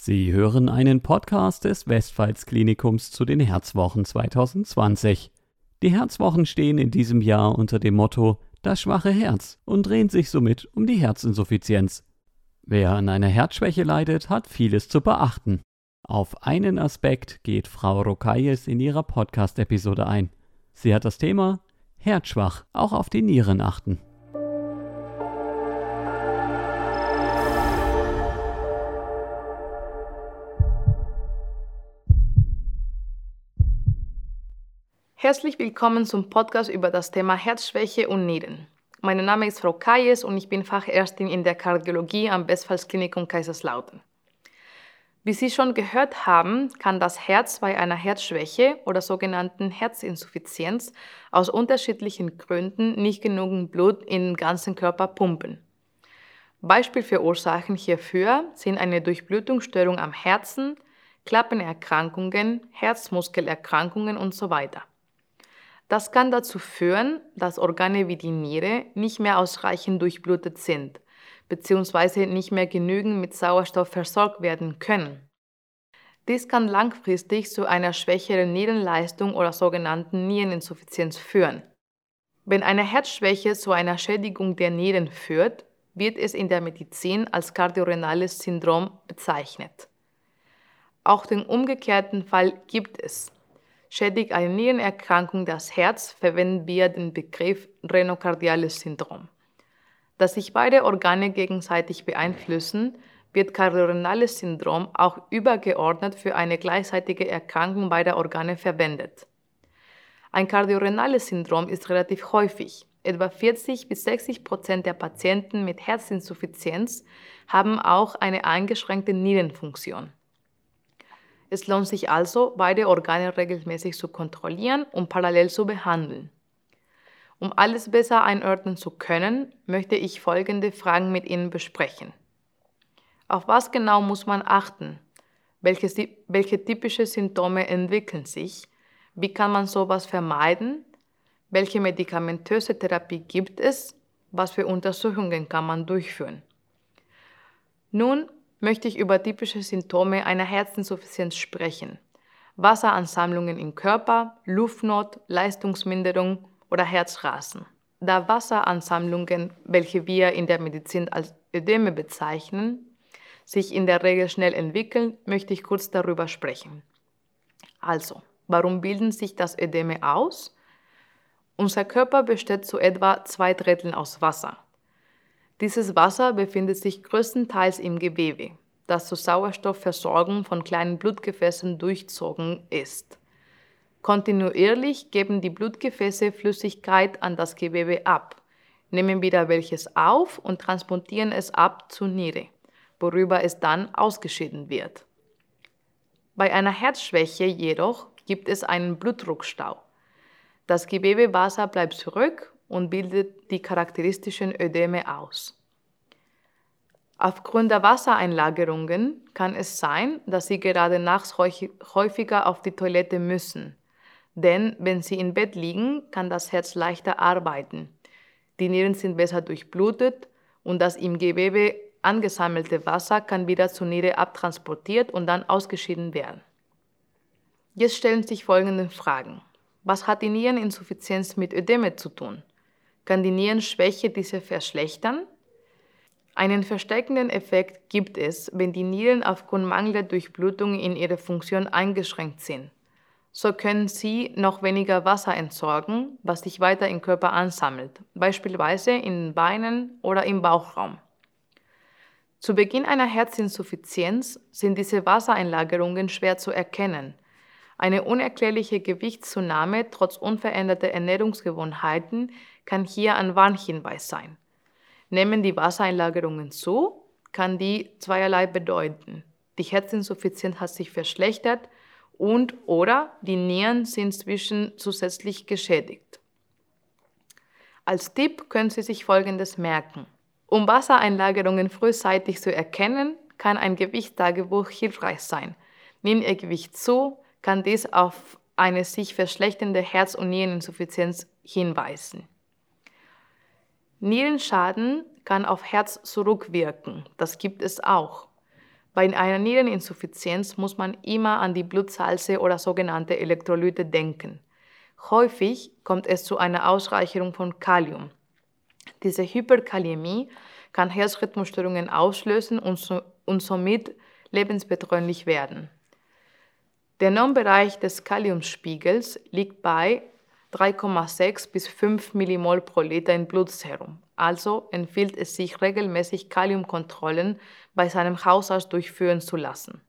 Sie hören einen Podcast des Westpfalz-Klinikums zu den Herzwochen 2020. Die Herzwochen stehen in diesem Jahr unter dem Motto Das schwache Herz und drehen sich somit um die Herzinsuffizienz. Wer an einer Herzschwäche leidet, hat vieles zu beachten. Auf einen Aspekt geht Frau Rokayes in ihrer Podcast-Episode ein. Sie hat das Thema Herzschwach, auch auf die Nieren achten. Herzlich willkommen zum Podcast über das Thema Herzschwäche und Nieren. Mein Name ist Frau Kayes und ich bin Fachärztin in der Kardiologie am Westpfalzklinikum Kaiserslautern. Wie Sie schon gehört haben, kann das Herz bei einer Herzschwäche oder sogenannten Herzinsuffizienz aus unterschiedlichen Gründen nicht genug Blut in den ganzen Körper pumpen. Beispiel für Ursachen hierfür sind eine Durchblutungsstörung am Herzen, Klappenerkrankungen, Herzmuskelerkrankungen und so weiter. Das kann dazu führen, dass Organe wie die Niere nicht mehr ausreichend durchblutet sind bzw. nicht mehr genügend mit Sauerstoff versorgt werden können. Dies kann langfristig zu einer schwächeren Nierenleistung oder sogenannten Niereninsuffizienz führen. Wenn eine Herzschwäche zu einer Schädigung der Nieren führt, wird es in der Medizin als kardiorenales Syndrom bezeichnet. Auch den umgekehrten Fall gibt es. Schädigt eine Nierenerkrankung das Herz, verwenden wir den Begriff renokardiales Syndrom. Da sich beide Organe gegenseitig beeinflussen, wird kardiorenales Syndrom auch übergeordnet für eine gleichzeitige Erkrankung beider Organe verwendet. Ein kardiorenales Syndrom ist relativ häufig. Etwa 40 bis 60 Prozent der Patienten mit Herzinsuffizienz haben auch eine eingeschränkte Nierenfunktion. Es lohnt sich also, beide Organe regelmäßig zu kontrollieren und parallel zu behandeln. Um alles besser einordnen zu können, möchte ich folgende Fragen mit Ihnen besprechen. Auf was genau muss man achten? Welche, welche typische Symptome entwickeln sich? Wie kann man sowas vermeiden? Welche medikamentöse Therapie gibt es? Was für Untersuchungen kann man durchführen? Nun möchte ich über typische Symptome einer Herzinsuffizienz sprechen. Wasseransammlungen im Körper, Luftnot, Leistungsminderung oder Herzrasen. Da Wasseransammlungen, welche wir in der Medizin als Ödeme bezeichnen, sich in der Regel schnell entwickeln, möchte ich kurz darüber sprechen. Also, warum bilden sich das Ödeme aus? Unser Körper besteht zu etwa zwei Dritteln aus Wasser. Dieses Wasser befindet sich größtenteils im Gewebe, das zur Sauerstoffversorgung von kleinen Blutgefäßen durchzogen ist. Kontinuierlich geben die Blutgefäße Flüssigkeit an das Gewebe ab, nehmen wieder welches auf und transportieren es ab zur Niere, worüber es dann ausgeschieden wird. Bei einer Herzschwäche jedoch gibt es einen Blutdruckstau. Das Gewebewasser bleibt zurück und bildet die charakteristischen Ödeme aus. Aufgrund der Wassereinlagerungen kann es sein, dass Sie gerade nachts häufiger auf die Toilette müssen. Denn wenn Sie im Bett liegen, kann das Herz leichter arbeiten. Die Nieren sind besser durchblutet und das im Gewebe angesammelte Wasser kann wieder zur Niere abtransportiert und dann ausgeschieden werden. Jetzt stellen sich folgende Fragen. Was hat die Niereninsuffizienz mit Ödeme zu tun? Kann die Nierenschwäche diese verschlechtern. Einen verstärkenden Effekt gibt es, wenn die Nieren aufgrund mangelnder Durchblutung in ihrer Funktion eingeschränkt sind. So können sie noch weniger Wasser entsorgen, was sich weiter im Körper ansammelt, beispielsweise in den Beinen oder im Bauchraum. Zu Beginn einer Herzinsuffizienz sind diese Wassereinlagerungen schwer zu erkennen – eine unerklärliche Gewichtszunahme trotz unveränderter Ernährungsgewohnheiten kann hier ein Warnhinweis sein. Nehmen die Wassereinlagerungen zu, kann die zweierlei bedeuten. Die Herzinsuffizienz hat sich verschlechtert und oder die Nieren sind zwischen zusätzlich geschädigt. Als Tipp können Sie sich Folgendes merken. Um Wassereinlagerungen frühzeitig zu erkennen, kann ein Gewichtstagebuch hilfreich sein. Nimm Ihr Gewicht zu, kann dies auf eine sich verschlechternde Herz- und Niereninsuffizienz hinweisen. Nierenschaden kann auf Herz zurückwirken. Das gibt es auch. Bei einer Niereninsuffizienz muss man immer an die Blutsalze oder sogenannte Elektrolyte denken. Häufig kommt es zu einer Ausreicherung von Kalium. Diese Hyperkaliämie kann Herzrhythmusstörungen auslösen und, so, und somit lebensbedrohlich werden. Der Normbereich des Kaliumspiegels liegt bei 3,6 bis 5 Millimol pro Liter in Blutserum. Also empfiehlt es sich regelmäßig Kaliumkontrollen bei seinem Hausarzt durchführen zu lassen.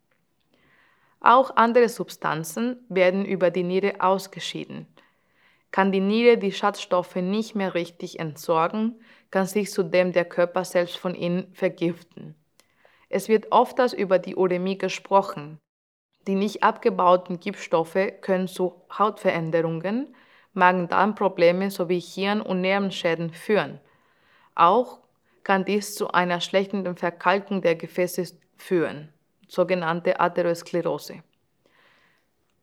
Auch andere Substanzen werden über die Niere ausgeschieden. Kann die Niere die Schadstoffe nicht mehr richtig entsorgen, kann sich zudem der Körper selbst von ihnen vergiften. Es wird oft über die Uremie gesprochen. Die nicht abgebauten Giftstoffe können zu Hautveränderungen, Magen-Darm-Probleme sowie Hirn- und Nervenschäden führen. Auch kann dies zu einer schlechten Verkalkung der Gefäße führen, sogenannte Atherosklerose.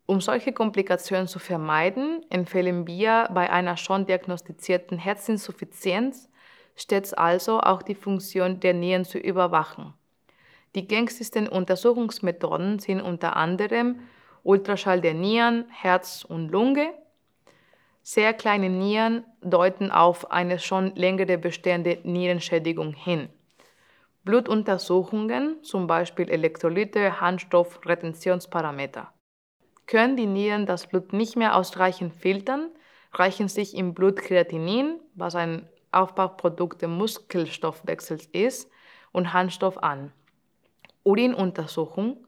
Um solche Komplikationen zu vermeiden, empfehlen wir bei einer schon diagnostizierten Herzinsuffizienz stets also auch die Funktion der Nieren zu überwachen. Die gängigsten Untersuchungsmethoden sind unter anderem Ultraschall der Nieren, Herz und Lunge. Sehr kleine Nieren deuten auf eine schon längere bestehende Nierenschädigung hin. Blutuntersuchungen, zum Beispiel Elektrolyte, Harnstoff, Retentionsparameter. Können die Nieren das Blut nicht mehr ausreichend filtern, reichen sich im Blut Kreatinin, was ein Aufbauprodukt des Muskelstoffwechsels ist, und Harnstoff an. Urinuntersuchung.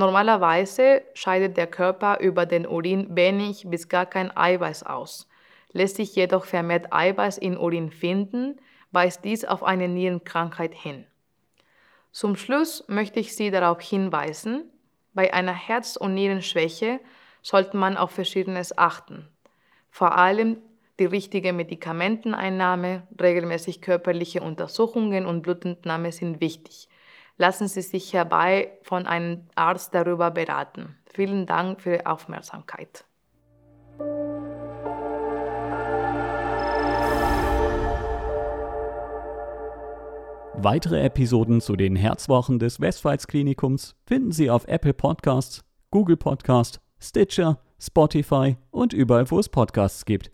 Normalerweise scheidet der Körper über den Urin wenig bis gar kein Eiweiß aus. Lässt sich jedoch vermehrt Eiweiß in Urin finden, weist dies auf eine Nierenkrankheit hin. Zum Schluss möchte ich Sie darauf hinweisen, bei einer Herz- und Nierenschwäche sollte man auf Verschiedenes achten. Vor allem die richtige Medikamenteneinnahme, regelmäßig körperliche Untersuchungen und Blutentnahme sind wichtig lassen Sie sich herbei von einem Arzt darüber beraten. Vielen Dank für Ihre Aufmerksamkeit. Weitere Episoden zu den Herzwochen des Westpfalz-Klinikums finden Sie auf Apple Podcasts, Google Podcasts, Stitcher, Spotify und überall, wo es Podcasts gibt.